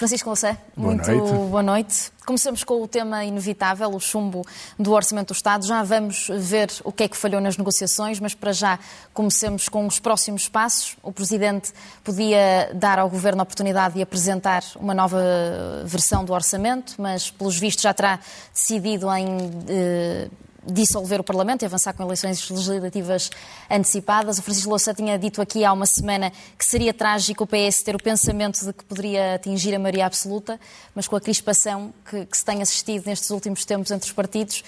Francisco Lossé, muito noite. boa noite. Começamos com o tema inevitável, o chumbo do Orçamento do Estado. Já vamos ver o que é que falhou nas negociações, mas para já comecemos com os próximos passos. O Presidente podia dar ao Governo a oportunidade de apresentar uma nova versão do Orçamento, mas pelos vistos já terá decidido em. Eh, dissolver o Parlamento e avançar com eleições legislativas antecipadas. O Francisco Louça tinha dito aqui há uma semana que seria trágico o PS ter o pensamento de que poderia atingir a maioria absoluta, mas com a crispação que, que se tem assistido nestes últimos tempos entre os partidos,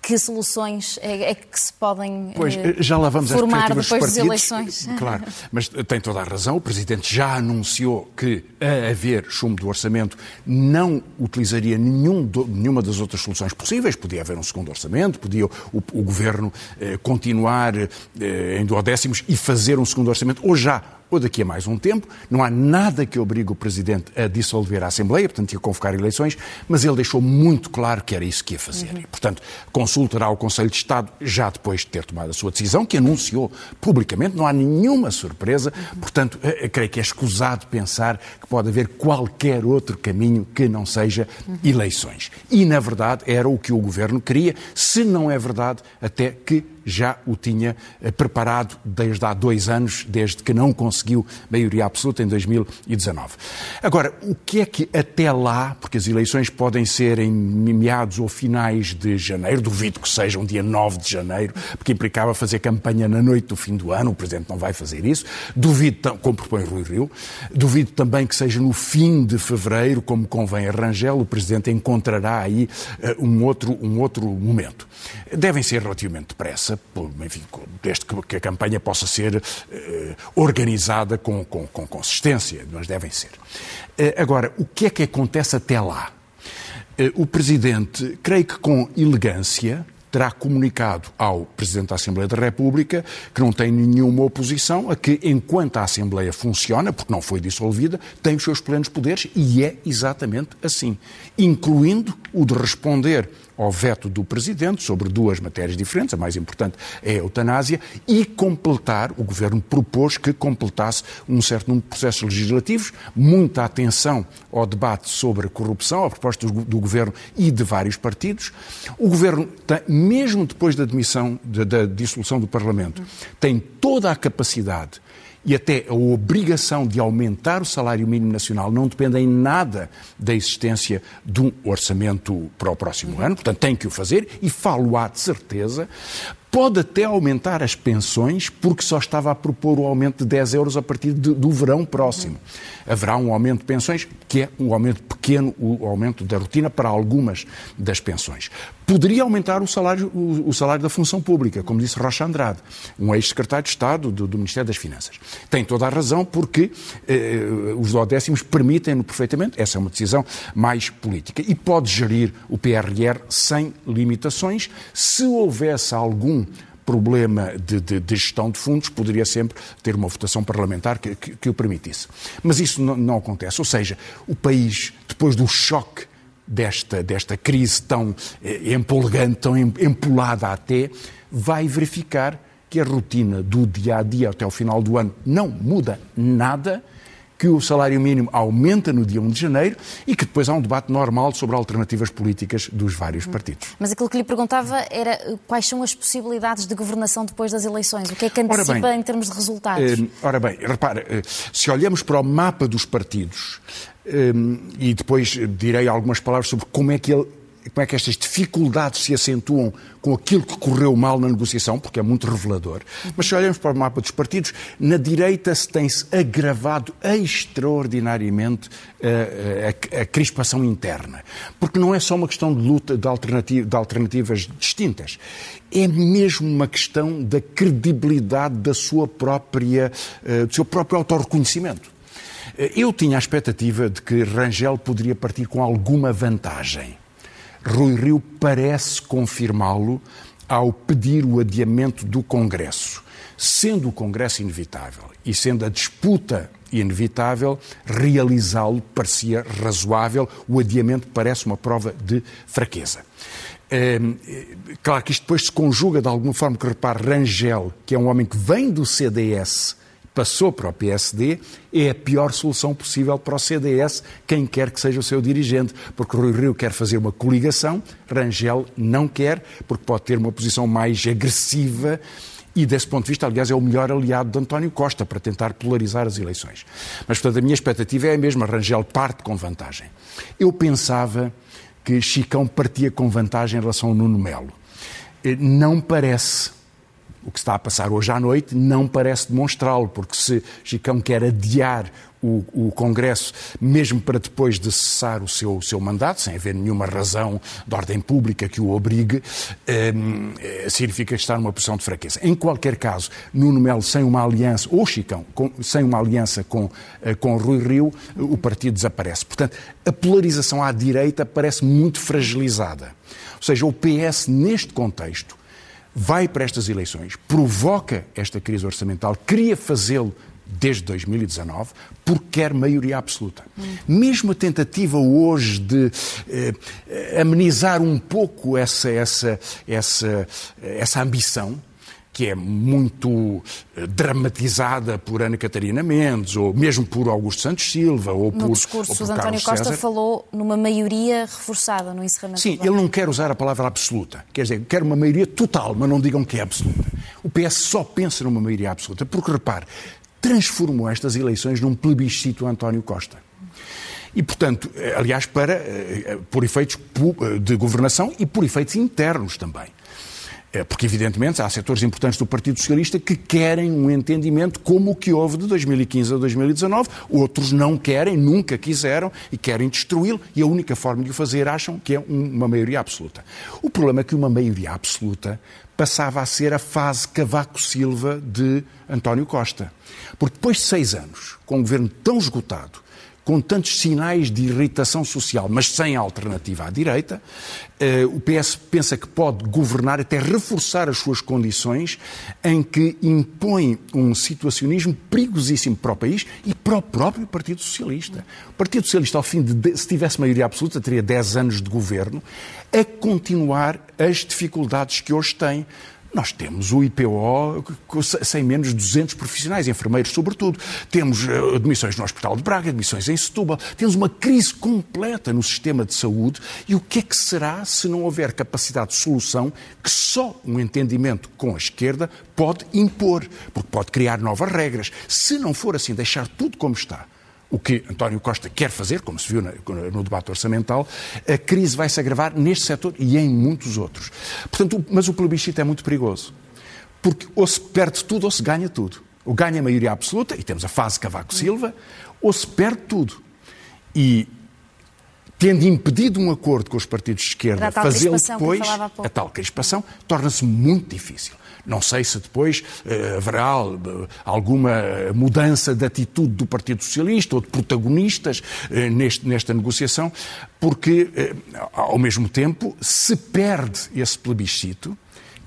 que soluções é, é, que se podem pois, eh, já lá vamos formar depois das eleições? Claro, mas tem toda a razão. O Presidente já anunciou que, a haver chumbo do orçamento, não utilizaria nenhum nenhuma das outras soluções possíveis. Podia haver um segundo orçamento, podia o, o Governo eh, continuar eh, em duodécimos e fazer um segundo orçamento, ou já ou daqui a mais um tempo. Não há nada que obrigue o Presidente a dissolver a Assembleia, portanto, ia convocar eleições, mas ele deixou muito claro que era isso que ia fazer. Uhum. E, portanto, consultará o Conselho de Estado já depois de ter tomado a sua decisão, que anunciou publicamente, não há nenhuma surpresa, uhum. portanto, eh, eh, creio que é escusado pensar que pode haver qualquer outro caminho que não seja uhum. eleições. E, na verdade, era o que o Governo queria, se não é verdade, até que já o tinha eh, preparado desde há dois anos, desde que não conseguiu maioria absoluta em 2019. Agora, o que é que até lá, porque as eleições podem ser em meados ou finais de janeiro, duvido que seja um dia 9 de janeiro, porque implicava fazer campanha na noite do fim do ano, o Presidente não vai fazer isso, duvido, como propõe Rui Rio, duvido também que seja no fim de fevereiro, como convém a Rangel, o Presidente encontrará aí uh, um, outro, um outro momento. Devem ser relativamente depressa, enfim, desde que a campanha possa ser uh, organizada com, com, com, consistência, mas devem ser. Uh, agora, o que é que acontece até lá? Uh, o Presidente, creio que com elegância, terá comunicado ao Presidente da Assembleia da República que não tem nenhuma oposição a que, enquanto a Assembleia funciona, porque não foi dissolvida, tem os seus plenos poderes e é exatamente assim, incluindo o de responder ao veto do Presidente sobre duas matérias diferentes, a mais importante é a eutanásia, e completar, o Governo propôs que completasse um certo número de processos legislativos, muita atenção ao debate sobre a corrupção, a proposta do, Governo e de vários partidos. O Governo, mesmo depois da admissão, da, da dissolução do Parlamento, tem toda a capacidade e até a obrigação de aumentar o salário mínimo nacional não depende em nada da existência de um orçamento para o próximo ano, portanto tem que o fazer e falo-á de certeza, Pode até aumentar as pensões, porque só estava a propor o aumento de 10 euros a partir de, do verão próximo. Haverá um aumento de pensões, que é um aumento pequeno, o aumento da rotina para algumas das pensões. Poderia aumentar o salário, o, o salário da função pública, como disse Rocha Andrade, um ex-secretário de Estado do, do, Ministério das Finanças. Tem toda a razão, porque eh, os duodécimos permitem-no perfeitamente, essa é uma decisão mais política. E pode gerir o PRR sem limitações, se houvesse algum problema de, de, de, gestão de fundos, poderia sempre ter uma votação parlamentar que, que, que o permitisse. Mas isso não, não, acontece. Ou seja, o país, depois do choque desta, desta crise tão eh, empolgante, tão empolada até, vai verificar que a rotina do dia a dia até o final do ano não muda nada que o salário mínimo aumenta no dia 1 de janeiro e que depois há um debate normal sobre alternativas políticas dos vários partidos. Mas aquilo que lhe perguntava era eh, quais são as possibilidades de governação depois das eleições? O que é que antecipa bem, em termos de resultados? Eh, ora bem, repara, eh, se olhamos para o mapa dos partidos, e depois direi algumas palavras sobre como é que ele como é que estas dificuldades se acentuam com aquilo que correu mal na negociação, porque é muito revelador. Mas se olhamos para o mapa dos partidos, na direita se tem-se agravado extraordinariamente a, eh, a, a, crispação interna. Porque não é só uma questão de luta de, alternativa, de alternativas distintas. É mesmo uma questão da credibilidade da sua própria, eh, do seu próprio autorreconhecimento. Eh, eu tinha a expectativa de que Rangel poderia partir com alguma vantagem. Rui Rio parece confirmá-lo ao pedir o adiamento do Congresso. Sendo o Congresso inevitável e sendo a disputa inevitável, realizá-lo parecia razoável, o adiamento parece uma prova de fraqueza. É, claro que isto depois se conjuga de alguma forma que repare Rangel, que é um homem que vem do CDS, passou para o PSD, é a pior solução possível para o CDS, quem quer que seja o seu dirigente, porque Rui Rio quer fazer uma coligação, Rangel não quer, porque pode ter uma posição mais agressiva e, desse ponto de vista, aliás, é o melhor aliado de António Costa para tentar polarizar as eleições. Mas, portanto, a minha expectativa é a mesma. Rangel parte com vantagem. Eu pensava que Chicão partia com vantagem em relação ao Nuno Melo. Eh, não parece. O que está a passar hoje à noite não parece demonstrá-lo, porque se Chicão quer adiar o, o, Congresso, mesmo para depois de cessar o seu, o seu mandato, sem haver nenhuma razão de ordem pública que o obrigue, eh, significa estar numa posição de fraqueza. Em qualquer caso, Nuno Melo sem uma aliança, ou Chicão, com, sem uma aliança com, eh, com Rui Rio, o partido desaparece. Portanto, a polarização à direita parece muito fragilizada. Ou seja, o PS, neste contexto, vai para estas eleições, provoca esta crise orçamental, queria fazê-lo desde 2019, porque quer maioria absoluta. Hum. Mesmo a tentativa hoje de eh, amenizar um pouco essa, essa, essa, essa ambição, que é muito eh, dramatizada por Ana Catarina Mendes, ou mesmo por Augusto Santos Silva, ou no por. discurso, ou por António Costa César. falou numa maioria reforçada no encerramento Sim, ele não quer usar a palavra absoluta. Quer dizer, quer uma maioria total, mas não digam que é absoluta. O PS só pensa numa maioria absoluta, porque repare, transformou estas eleições num plebiscito a António Costa. E, portanto, eh, aliás, para, eh, por efeitos de governação e por efeitos internos também. Porque, evidentemente, há setores importantes do Partido Socialista que querem um entendimento como o que houve de 2015 a 2019. Outros não querem, nunca quiseram e querem destruí-lo. E a única forma de o fazer acham que é uma maioria absoluta. O problema é que uma maioria absoluta passava a ser a fase Cavaco Silva de António Costa. Porque depois de seis anos, com um governo tão esgotado, com tantos sinais de irritação social, mas sem alternativa à direita, eh, o PS pensa que pode governar, até reforçar as suas condições, em que impõe um situacionismo perigosíssimo para o país e para o próprio Partido Socialista. O Partido Socialista, ao fim de, se tivesse maioria absoluta, teria 10 anos de governo, a continuar as dificuldades que hoje tem. Nós temos o IPO sem menos de 200 profissionais, enfermeiros sobretudo. Temos eh, admissões no Hospital de Braga, admissões em Setúbal. Temos uma crise completa no sistema de saúde. E o que é que será se não houver capacidade de solução que só um entendimento com a esquerda pode impor? Porque pode criar novas regras. Se não for assim, deixar tudo como está, o que António Costa quer fazer, como se viu no debate orçamental, a crise vai se agravar neste setor e em muitos outros. Portanto, mas o plebiscito é muito perigoso, porque ou se perde tudo ou se ganha tudo. Ou ganha a maioria absoluta, e temos a fase Cavaco Silva, ou se perde tudo. E tendo impedido um acordo com os partidos de esquerda, fazê-lo depois, a tal crispação, torna-se muito difícil. Não sei se depois uh, haverá uh, alguma mudança de atitude do Partido Socialista ou de protagonistas uh, neste, nesta negociação, porque, ao mesmo tempo, se perde esse plebiscito,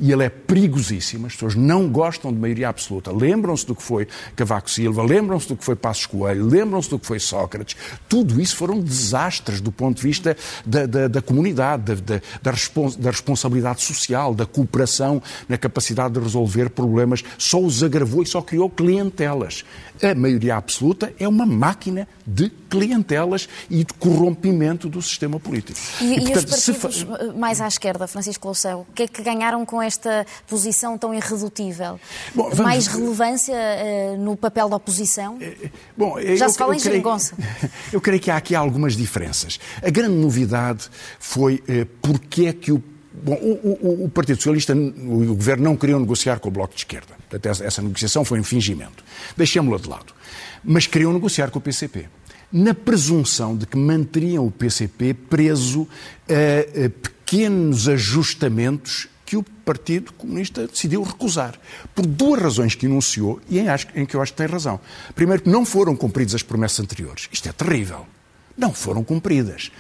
e ele é perigosíssimo. As pessoas não gostam de maioria absoluta. Lembram-se do que foi Cavaco Silva, lembram-se do que foi Passos Coelho, lembram-se do que foi Sócrates. Tudo isso foram desastres do ponto de vista da, da, da comunidade, da, da, respons da, responsabilidade social, da cooperação, na capacidade de resolver problemas. Só os agravou e só criou clientelas. A maioria absoluta é uma máquina de clientelas e de corrompimento do sistema político. E, e, portanto, e os partidos mais à esquerda, Francisco Loução, o que é que ganharam com esta posição tão irredutível? Bom, vamos... Mais relevância uh, no papel da oposição? Eh, bom, Já eu, se fala em geringonça. Eu creio que há aqui algumas diferenças. A grande novidade foi uh, porque é que o Bom, o, o, o, Partido Socialista, o Governo não queriam negociar com o Bloco de Esquerda. Portanto, essa, essa negociação foi um fingimento. Deixemos-la de lado. Mas queriam negociar com o PCP. Na presunção de que manteriam o PCP preso a, a pequenos ajustamentos que o Partido Comunista decidiu recusar. Por duas razões que enunciou e em, em que eu acho que tem razão. Primeiro, que não foram cumpridas as promessas anteriores. Isto é terrível. Não foram cumpridas.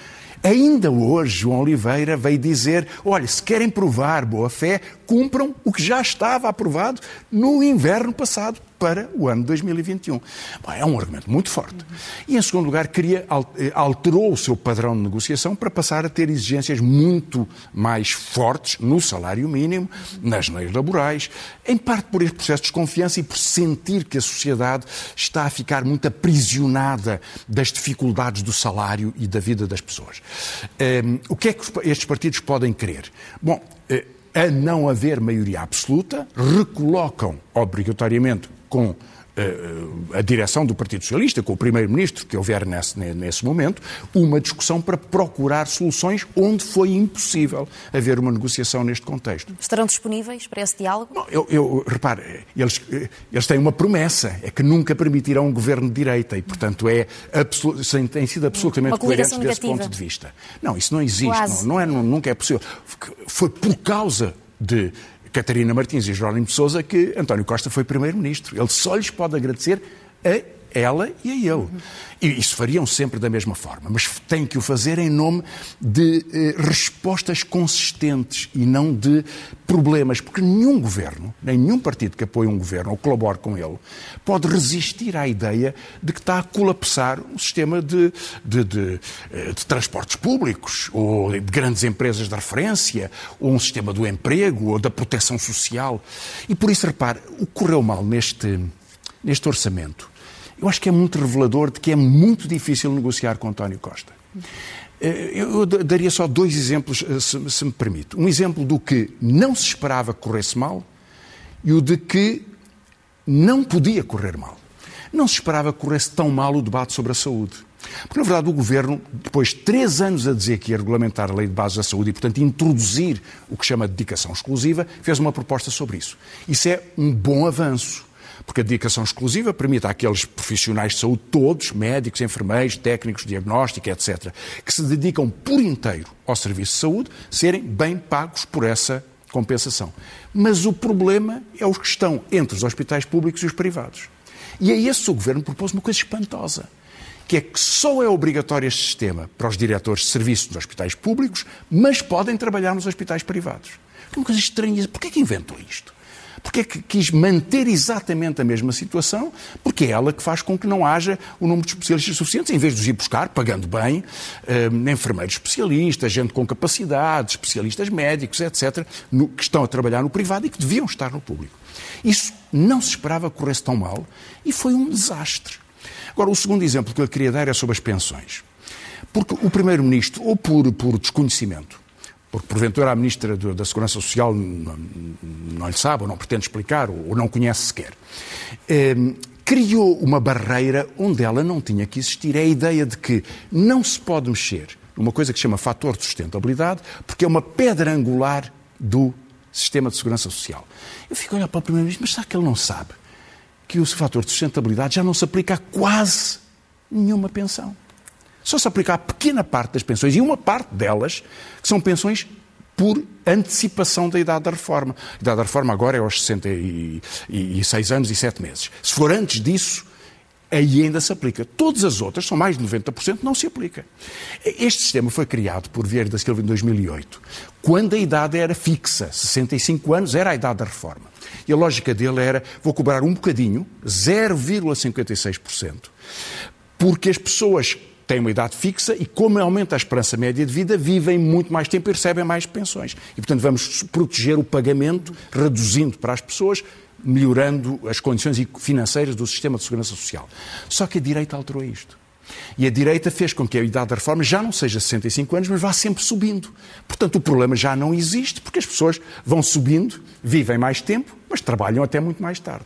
Ainda hoje, João Oliveira veio dizer: olha, se querem provar boa fé, cumpram o que já estava aprovado no inverno passado para o ano 2021. Bom, é um argumento muito forte. E, em segundo lugar, eh, alterou o seu padrão de negociação para passar a ter exigências muito mais fortes no salário mínimo, nas leis laborais, em parte por este processo de desconfiança e por sentir que a sociedade está a ficar muito aprisionada das dificuldades do salário e da vida das pessoas. Um, o que é que estes partidos podem querer? Bom, eh, a não haver maioria absoluta, recolocam obrigatoriamente com eh, a direção do Partido Socialista, com o Primeiro-Ministro que houver nesse, nesse momento, uma discussão para procurar soluções onde foi impossível haver uma negociação neste contexto. Estarão disponíveis para esse diálogo? Não, eu, eu repare, eles, eles têm uma promessa, é que nunca permitirão um governo de direita e, portanto, é têm sido absolutamente coerentes desse ponto de vista. Não, isso não existe, não, não é, nunca é possível. Foi por causa de Catarina Martins e Jerónimo de Sousa que António Costa foi primeiro-ministro. Ele só lhes pode agradecer a ela e a ele. E isso fariam sempre da mesma forma, mas têm que o fazer em nome de eh, respostas consistentes e não de problemas, porque nenhum governo, nenhum partido que apoie um governo ou colabore com ele, pode resistir à ideia de que está a colapsar um sistema de, de, de, eh, de transportes públicos, ou de grandes empresas de referência, ou um sistema do emprego, ou da proteção social. E por isso, repare, o que correu mal neste, neste orçamento eu acho que é muito revelador de que é muito difícil negociar com António Costa. Eh, eu daria só dois exemplos, eh, se, me permite. Um exemplo do que não se esperava que corresse mal e o de que não podia correr mal. Não se esperava que corresse tão mal o debate sobre a saúde. Porque, na verdade, o Governo, depois de três anos a dizer que ia regulamentar a Lei de Bases da Saúde e, portanto, introduzir o que chama de dedicação exclusiva, fez uma proposta sobre isso. Isso é um bom avanço porque a dedicação exclusiva permite àqueles profissionais de saúde todos, médicos, enfermeiros, técnicos, diagnóstico, etc., que se dedicam por inteiro ao serviço de saúde, serem bem pagos por essa compensação. Mas o problema é os que estão entre os hospitais públicos e os privados. E a esse o Governo propôs uma coisa espantosa, que é que só é obrigatório este sistema para os diretores de serviços dos hospitais públicos, mas podem trabalhar nos hospitais privados. É uma coisa estranha. Porquê é que inventou isto? Porque é que quis manter exatamente a mesma situação? Porque é ela que faz com que não haja o número de especialistas suficientes, em vez de os ir buscar, pagando bem, eh, enfermeiros especialistas, gente com capacidade, especialistas médicos, etc., que estão a trabalhar no privado e que deviam estar no público. Isso não se esperava que corresse tão mal e foi um desastre. Agora, o segundo exemplo que eu queria dar é sobre as pensões. Porque o Primeiro-Ministro, ou por, por desconhecimento, porque porventura a Ministra da Segurança Social não, não lhe sabe, ou não pretende explicar, ou não conhece sequer, eh, criou uma barreira onde ela não tinha que existir. É a ideia de que não se pode mexer numa coisa que se chama fator de sustentabilidade, porque é uma pedra angular do sistema de segurança social. Eu fico a olhar para o Primeiro-Ministro, mas será que ele não sabe que o fator de sustentabilidade já não se aplica a quase nenhuma pensão? Só se aplica a pequena parte das pensões, e uma parte delas, que são pensões por antecipação da idade da reforma. A idade da reforma agora é aos 66 anos e 7 meses. Se for antes disso, aí ainda se aplica. Todas as outras, são mais de 90%, não se aplica. Este sistema foi criado por Vieira da Silva em 2008, quando a idade era fixa, 65 anos era a idade da reforma. E a lógica dele era, vou cobrar um bocadinho, 0,56%, porque as pessoas têm uma idade fixa e, como aumenta a esperança média de vida, vivem muito mais tempo e recebem mais pensões. E, portanto, vamos proteger o pagamento, reduzindo para as pessoas, melhorando as condições financeiras do sistema de segurança social. Só que a direita alterou isto. E a direita fez com que a idade da reforma já não seja 65 anos, mas vá sempre subindo. Portanto, o problema já não existe, porque as pessoas vão subindo, vivem mais tempo, mas trabalham até muito mais tarde.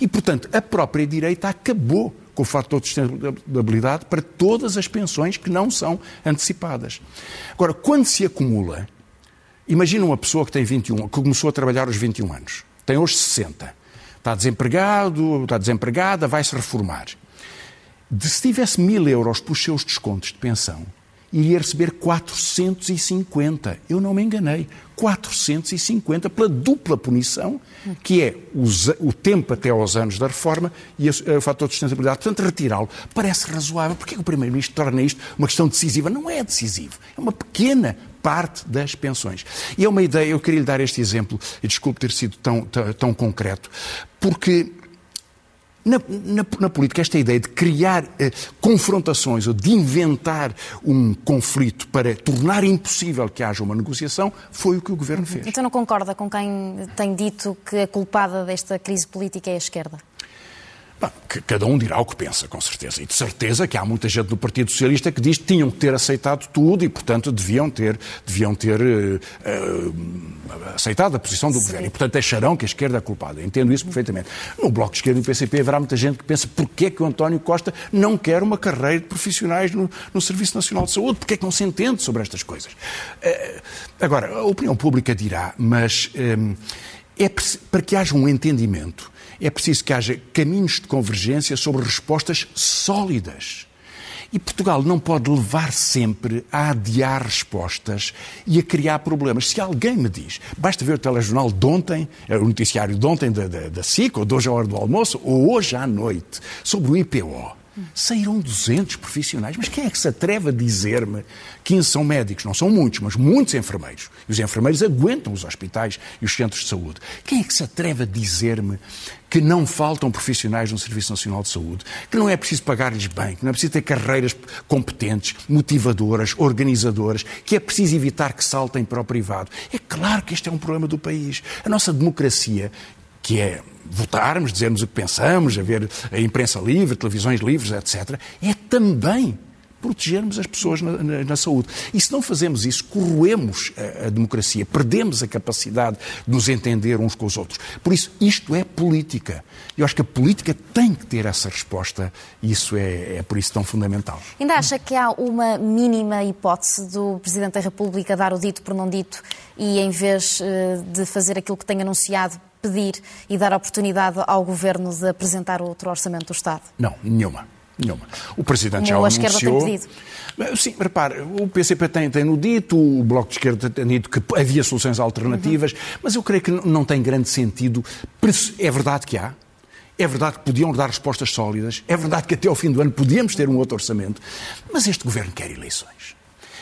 E, portanto, a própria direita acabou com o fator de sustentabilidade para todas as pensões que não são antecipadas. Agora, quando se acumula, imagina uma pessoa que tem 21, que começou a trabalhar aos 21 anos, tem hoje 60, está desempregado, está desempregada, vai se reformar. De, se tivesse mil euros para os seus descontos de pensão, iria receber 450. Eu não me enganei. 450 pela dupla punição, que é o, tempo até aos anos da reforma e o fator de sustentabilidade. Portanto, retirá-lo parece razoável. Porquê que o Primeiro-Ministro torna isto uma questão decisiva? Não é decisivo. É uma pequena parte das pensões. E é uma ideia, eu queria lhe dar este exemplo, e desculpe ter sido tão, tão, tão concreto, porque Na, na, na, política, esta ideia de criar eh, confrontações ou de inventar um conflito para tornar impossível que haja uma negociação foi o que o governo fez. Então não concorda com quem tem dito que a culpada desta crise política é a esquerda? Cada um dirá o que pensa, com certeza. E de certeza que há muita gente do Partido Socialista que diz que tinham que ter aceitado tudo e, portanto, deviam ter, deviam ter uh, uh, aceitado a posição do Sim. governo. E, portanto, acharão que a esquerda é culpada. Entendo isso perfeitamente. No Bloco de Esquerda e PCP haverá muita gente que pensa porquê é que o António Costa não quer uma carreira de profissionais no, no Serviço Nacional de Saúde? Porquê é que não se entende sobre estas coisas? Uh, agora, a opinião pública dirá, mas é para que haja um entendimento é preciso que haja caminhos de convergência sobre respostas sólidas. E Portugal não pode levar sempre a adiar respostas e a criar problemas. Se alguém me diz, basta ver o telejornal de ontem, eh, o noticiário de ontem da, da, da SIC, ou de hoje à hora do almoço, ou hoje à noite, sobre o IPO. Saíram 200 profissionais. Mas quem é que se atreve a dizer-me 15 são médicos? Não são muitos, mas muitos enfermeiros. E os enfermeiros aguentam os hospitais e os centros de saúde. Quem é que se atreve a dizer-me que não faltam profissionais no Serviço Nacional de Saúde, que não é preciso pagar-lhes bem, que não é preciso ter carreiras competentes, motivadoras, organizadoras, que é preciso evitar que saltem para o privado. É claro que este é um problema do país. A nossa democracia, que é votarmos, dizermos o que pensamos, haver a imprensa livre, televisões livres, etc., é também protegermos as pessoas na, na, na, saúde. E se não fazemos isso, corroemos a, a, democracia, perdemos a capacidade de nos entender uns com os outros. Por isso, isto é política. Eu acho que a política tem que ter essa resposta e isso é, é por isso tão fundamental. Ainda acha que há uma mínima hipótese do Presidente da República dar o dito por não dito e, em vez eh, de fazer aquilo que tem anunciado, pedir e dar oportunidade ao Governo de apresentar outro orçamento do Estado? Não, nenhuma. Nenhuma. O Presidente Como já o anunciou. Tem pedido. Sim, repare, o PCP tem, tem no dito, o Bloco de Esquerda tem dito que havia soluções alternativas, uhum. mas eu creio que não tem grande sentido. É verdade que há, é verdade que podiam dar respostas sólidas, é verdade que até ao fim do ano podíamos ter um outro orçamento, mas este governo quer eleições.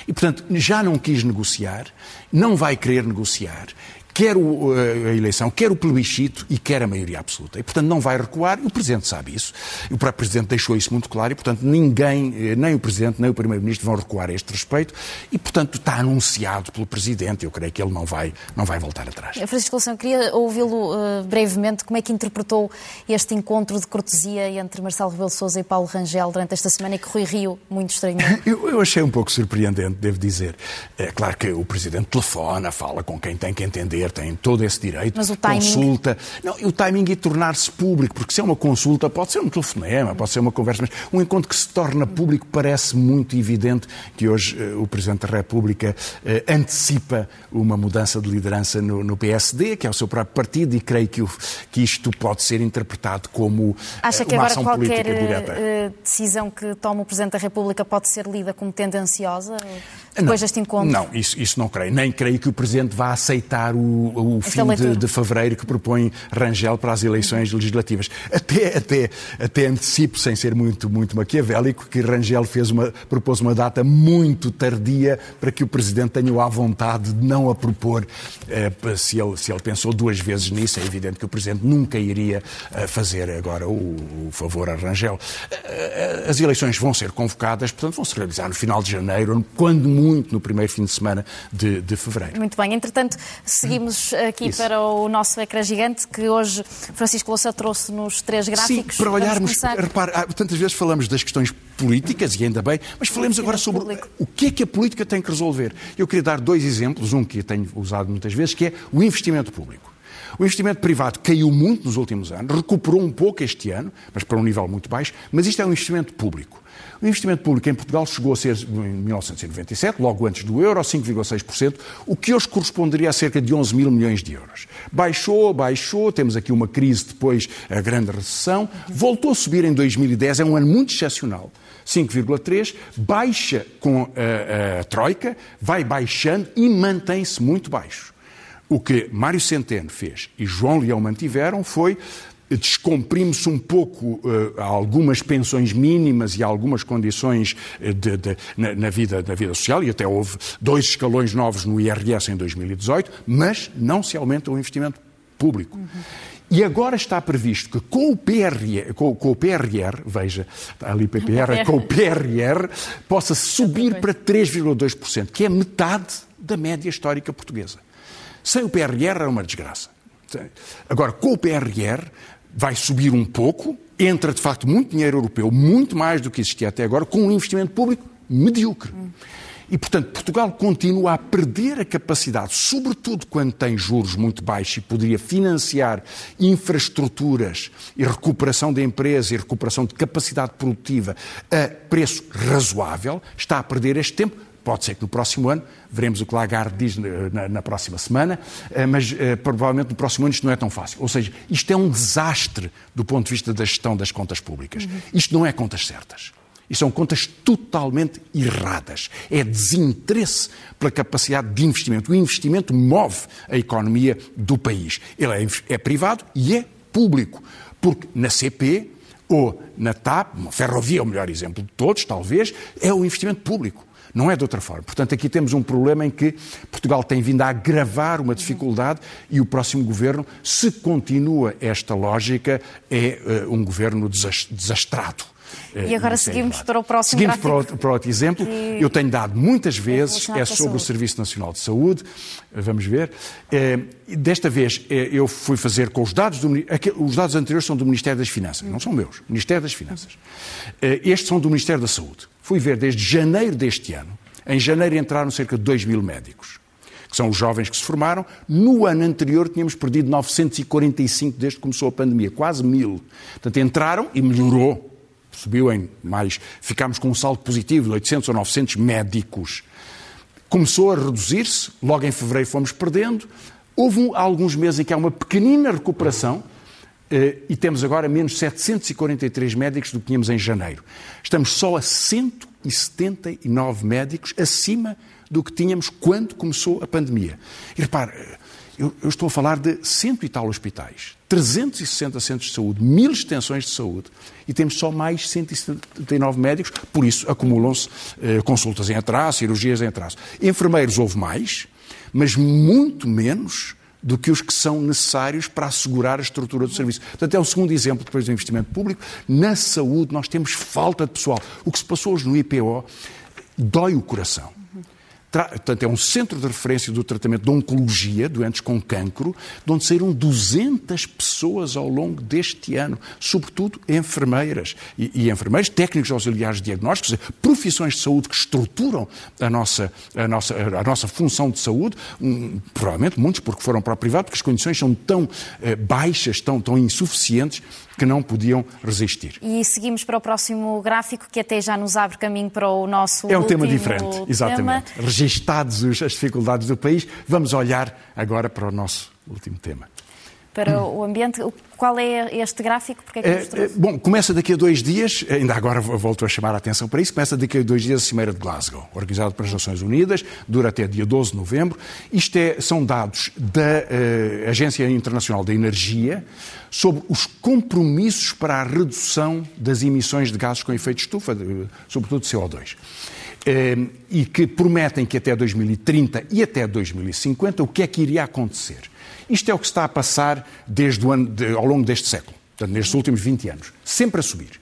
E, portanto, já não quis negociar, não vai querer negociar quer o, eh, a eleição, quer o plebiscito e quer a maioria absoluta. E, portanto, não vai recuar, e o Presidente sabe isso. E o próprio Presidente deixou isso muito claro, e, portanto, ninguém, eh, nem o Presidente, nem o Primeiro-Ministro vão recuar a este respeito, e, portanto, está anunciado pelo Presidente, eu creio que ele não vai, não vai voltar atrás. Francisco Loução, queria ouvi-lo uh, brevemente, como é que interpretou este encontro de cortesia entre Marcelo Rebelo Sousa e Paulo Rangel durante esta semana e que Rui Rio muito estranho? eu, eu achei um pouco surpreendente, devo dizer. É claro que o Presidente telefona, fala com quem tem que entender, tem todo esse direito. Mas o timing... Consulta. Não, e o timing é tornar-se público, porque se é uma consulta, pode ser um telefonema, pode ser uma conversa, mas um encontro que se torna público parece muito evidente que hoje uh, o Presidente da República uh, antecipa uma mudança de liderança no, no, PSD, que é o seu próprio partido, e creio que, o, que isto pode ser interpretado como uh, Acha que uma agora ação qualquer política direta. decisão que toma o Presidente da República pode ser lida como tendenciosa? depois não, deste encontro? Não, isso, isso não creio. Nem creio que o Presidente vá aceitar o, o fim de, de, fevereiro que propõe Rangel para as eleições legislativas. Até, até, até antecipo, sem ser muito, muito maquiavélico, que Rangel fez uma, propôs uma data muito tardia para que o Presidente tenha a vontade de não a propor. Eh, se, ele, se ele pensou duas vezes nisso, é evidente que o Presidente nunca iria eh, fazer agora o, o favor a Rangel. Eh, as eleições vão ser convocadas, portanto, vão se realizar no final de janeiro, quando muito no primeiro fim de semana de, de fevereiro. Muito bem. Entretanto, seguimos aqui Isso. para o nosso ecrã gigante, que hoje Francisco Louça trouxe-nos três gráficos. Sim, para olharmos, repare, tantas vezes falamos das questões políticas, e ainda bem, mas falemos agora sobre público. o que é que a política tem que resolver. Eu queria dar dois exemplos, um que eu tenho usado muitas vezes, que é o investimento público. O investimento privado caiu muito nos últimos anos, recuperou um pouco este ano, mas para um nível muito baixo, mas isto é um investimento público. O investimento público em Portugal chegou a ser, em 1997, logo antes do euro, 5,6%, o que hoje corresponderia a cerca de 11 mil milhões de euros. Baixou, baixou, temos aqui uma crise depois, a grande recessão, voltou a subir em 2010, é um ano muito excepcional. 5,3, baixa com a, a, Troika, vai baixando e mantém-se muito baixo. O que Mário Centeno fez e João Leão mantiveram foi descomprimos um pouco uh, algumas pensões mínimas e algumas condições eh, de, de, na, na, vida, na vida social, e até houve dois escalões novos no IRS em 2018, mas não se aumenta o investimento público. Uhum. E agora está previsto que com o PRR, com, com o PRR veja, ali PPR, com o PRR, possa subir para 3,2%, que é metade da média histórica portuguesa. Sem o PRR é uma desgraça. Agora, com o PRR, vai subir um pouco, entra de facto muito dinheiro europeu, muito mais do que existia até agora, com um investimento público medíocre. E, portanto, Portugal continua a perder a capacidade, sobretudo quando tem juros muito baixos e poderia financiar infraestruturas e recuperação da empresa e recuperação de capacidade produtiva a preço razoável, está a perder este tempo. Pode ser que no próximo ano, veremos o que Lagarde diz na, na próxima semana, eh, mas eh, provavelmente no próximo ano isto não é tão fácil. Ou seja, isto é um desastre do ponto de vista da gestão das contas públicas. Uhum. Isto não é contas certas. E são contas totalmente erradas. É desinteresse pela capacidade de investimento. O investimento move a economia do país. Ele é, é privado e é público. Porque na CP ou na TAP, uma ferrovia é o melhor exemplo de todos, talvez, é o investimento público. Não é de outra forma. Portanto, aqui temos um problema em que Portugal tem vindo a agravar uma dificuldade e o próximo governo, se continua esta lógica, é uh, um governo desastrado. E agora seguimos para o próximo Seguimos para outro, para outro, exemplo. Que... Eu tenho dado muitas vezes, é sobre o Serviço Nacional de Saúde. Vamos ver. É, desta vez é, eu fui fazer com os dados do Os dados anteriores são do Ministério das Finanças, não são meus. Ministério das Finanças. É, estes são do Ministério da Saúde. Fui ver desde janeiro deste ano. Em janeiro entraram cerca de 2 mil médicos que são os jovens que se formaram. No ano anterior tínhamos perdido 945 desde que começou a pandemia, quase mil. Portanto, entraram e melhorou subiu em mais, ficámos com um saldo positivo de 800 ou 900 médicos. Começou a reduzir-se, logo em fevereiro fomos perdendo. Houve um, alguns meses em que há uma pequenina recuperação eh, e temos agora menos 743 médicos do que tínhamos em janeiro. Estamos só a 179 médicos acima do que tínhamos quando começou a pandemia. E repare, eu, eu, estou a falar de cento e tal hospitais, 360 centros de saúde, mil extensões de saúde e temos só mais 179 médicos, por isso acumulam-se eh, consultas em atraso, cirurgias em atraso. Enfermeiros houve mais, mas muito menos do que os que são necessários para assegurar a estrutura do serviço. Portanto, é o segundo exemplo, depois do investimento público. Na saúde, nós temos falta de pessoal. O que se passou hoje no IPO dói o coração. Portanto, é um centro de referência do tratamento de oncologia, doentes com cancro, de onde saíram 200 pessoas ao longo deste ano, sobretudo enfermeiras e, e enfermeiros, técnicos auxiliares diagnósticos, profissões de saúde que estruturam a nossa, a nossa, a nossa função de saúde, um, provavelmente muitos porque foram para o privado, porque as condições são tão eh, baixas, tão, tão insuficientes, que não podiam resistir. E seguimos para o próximo gráfico, que até já nos abre caminho para o nosso É um tema diferente, exatamente. Tema. Registados as dificuldades do país, vamos olhar agora para o nosso último tema para o ambiente. Qual é este gráfico? Porque é que é, é, bom, começa daqui a dois dias, ainda agora volto a chamar a atenção para isso, começa daqui a dois dias a Cimeira de Glasgow, organizada pelas Nações Unidas, dura até dia 12 de novembro. Isto é, são dados da uh, Agência Internacional da Energia sobre os compromissos para a redução das emissões de gases com efeito de estufa, de, sobretudo CO2. Eh, e que prometem que até 2030 e até 2050 o que é que iria acontecer? Isto é o que está a passar desde o ano, de, ao longo deste século, portanto, nestes últimos 20 anos, sempre a subir.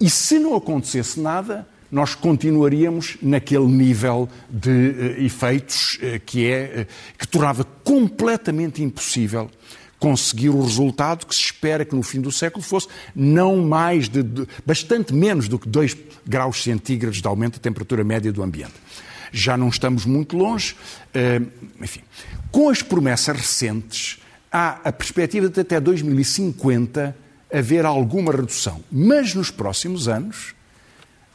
E se não acontecesse nada, nós continuaríamos naquele nível de uh, efeitos uh, que, é, uh, que tornava completamente impossível conseguir o resultado que se espera que no fim do século fosse não mais de, de bastante menos do que 2 graus centígrados de aumento da temperatura média do ambiente. Já não estamos muito longe, enfim. Com as promessas recentes, há a perspectiva de até 2050 haver alguma redução. Mas nos próximos anos,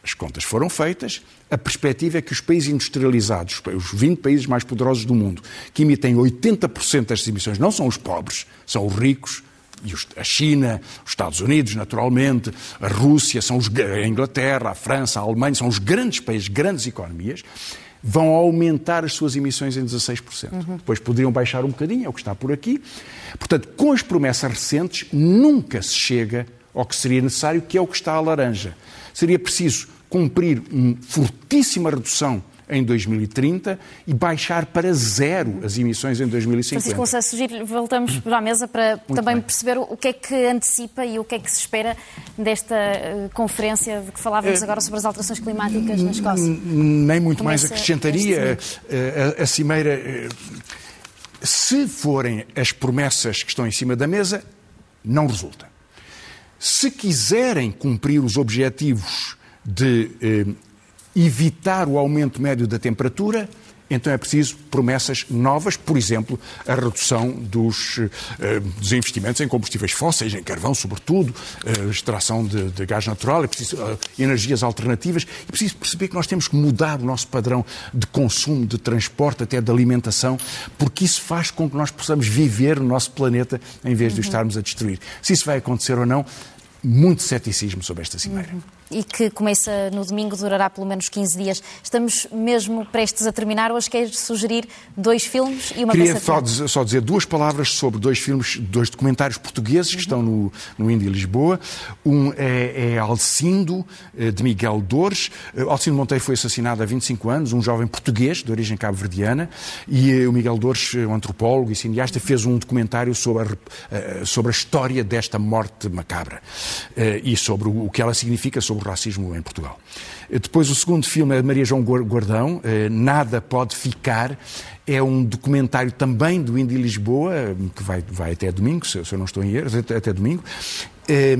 as contas foram feitas, a perspectiva é que os países industrializados, os 20 países mais poderosos do mundo, que emitem 80% das emissões, não são os pobres, são os ricos, e a China, os Estados Unidos, naturalmente, a Rússia, são os, a Inglaterra, a França, a Alemanha, são os grandes países, grandes economias, vão aumentar as suas emissões em 16%. Uhum. Depois poderiam baixar um bocadinho, é o que está por aqui. Portanto, com as promessas recentes, nunca se chega ao que seria necessário, que é o que está à laranja. Seria preciso cumprir uma fortíssima redução em 2030 e baixar para zero as emissões em 2050. Francisco Louçã, sugiro, voltamos para a mesa para Muito também bem. perceber o que é que antecipa e o que é que se espera desta uh, conferência de que falávamos é, agora sobre as alterações climáticas na Escócia. Nem muito mais acrescentaria. A, a, a Cimeira, eh, se forem as promessas que estão em cima da mesa, não resulta. Se quiserem cumprir os objetivos de eh, evitar o aumento médio da temperatura, então é preciso promessas novas, por exemplo, a redução dos, eh, dos investimentos em combustíveis fósseis, em carvão, sobretudo, eh, extração de, de, gás natural, é preciso eh, energias alternativas. É preciso perceber que nós temos que mudar o nosso padrão de consumo, de transporte, até de alimentação, porque isso faz com que nós possamos viver no nosso planeta em vez de o estarmos a destruir. Se isso vai acontecer ou não, muito ceticismo sobre esta cimeira. Uhum e que começa no domingo, durará pelo menos 15 dias. Estamos mesmo prestes a terminar. Hoje quero sugerir dois filmes e uma Queria peça só dizer, só dizer duas palavras sobre dois filmes, dois documentários portugueses que uhum. estão no, no Índia Lisboa. Um é, é Alcindo, eh, de Miguel Dores. Eh, Alcindo Monteiro foi assassinado há 25 anos, um jovem português de origem cabo-verdiana, e eh, o Miguel Dores, um antropólogo e cineasta, fez um documentário sobre a, sobre a história desta morte macabra e sobre o que ela significa, sobre racismo em Portugal. Depois, o segundo filme é Maria João Guardão, eh, Nada Pode Ficar. É um documentário também do Indy Lisboa, que vai, vai até domingo, se eu não estou em erro, até, até domingo, eh,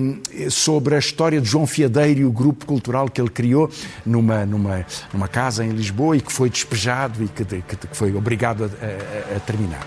sobre a história de João Fiadeiro e o grupo cultural que ele criou numa, numa, numa casa em Lisboa e que foi despejado e que, que foi obrigado a, a, a terminar.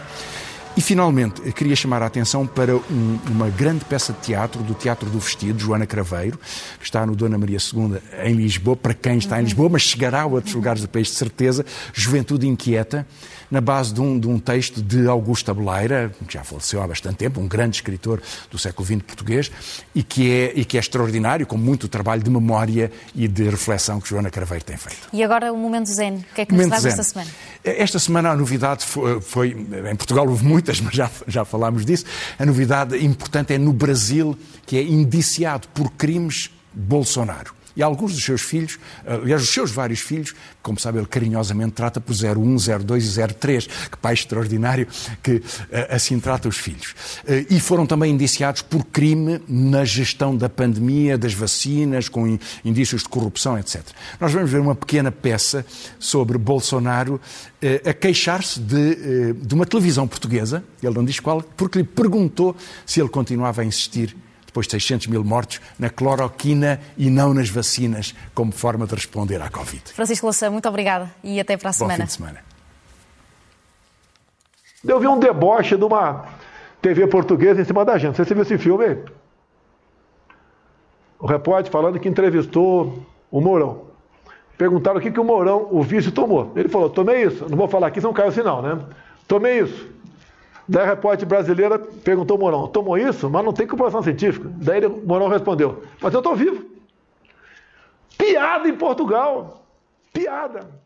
E, finalmente, queria chamar a atenção para um, uma grande peça de teatro, do Teatro do Vestido, Joana Craveiro, que está no Dona Maria II, em Lisboa, para quem está em Lisboa, mas chegará a outros lugares do país de certeza, Juventude Inquieta, na base de um, de um texto de Augusto Abeleira, que já faleceu há bastante tempo, um grande escritor do século XX português, e que é, e que é extraordinário, com muito trabalho de memória e de reflexão que Joana Craveiro tem feito. E agora o Momento Zen, o que é que nos traz esta semana? Esta semana a novidade foi, foi, em Portugal houve muitas, mas já, já falámos disso, a novidade importante é no Brasil, que é indiciado por crimes Bolsonaro. E alguns dos seus filhos, aliás, os seus vários filhos, como sabe, ele carinhosamente trata por 01, 02 e 03, que pai extraordinário que eh, assim trata os filhos. Eh, e foram também indiciados por crime na gestão da pandemia, das vacinas, com indícios de corrupção, etc. Nós vamos ver uma pequena peça sobre Bolsonaro eh, a queixar-se de, de uma televisão portuguesa, ele não diz qual, porque lhe perguntou se ele continuava a insistir depois de 600 mil mortos, na cloroquina e não nas vacinas, como forma de responder à Covid. Francisco Louçã, muito obrigada e até para a semana. Bom fim de semana. Eu vi um deboche de uma TV portuguesa em cima da gente. Você viu esse filme? O repórter falando que entrevistou o Mourão. Perguntaram o que, que o Mourão, o vice, tomou. Ele falou: tomei isso. Não vou falar aqui, não caiu o sinal, né? Tomei isso. Daí a repórter brasileira perguntou ao Morão, tomou isso? Mas não tem comprovação científica. Daí o Morão respondeu, mas eu estou vivo. Piada em Portugal. Piada.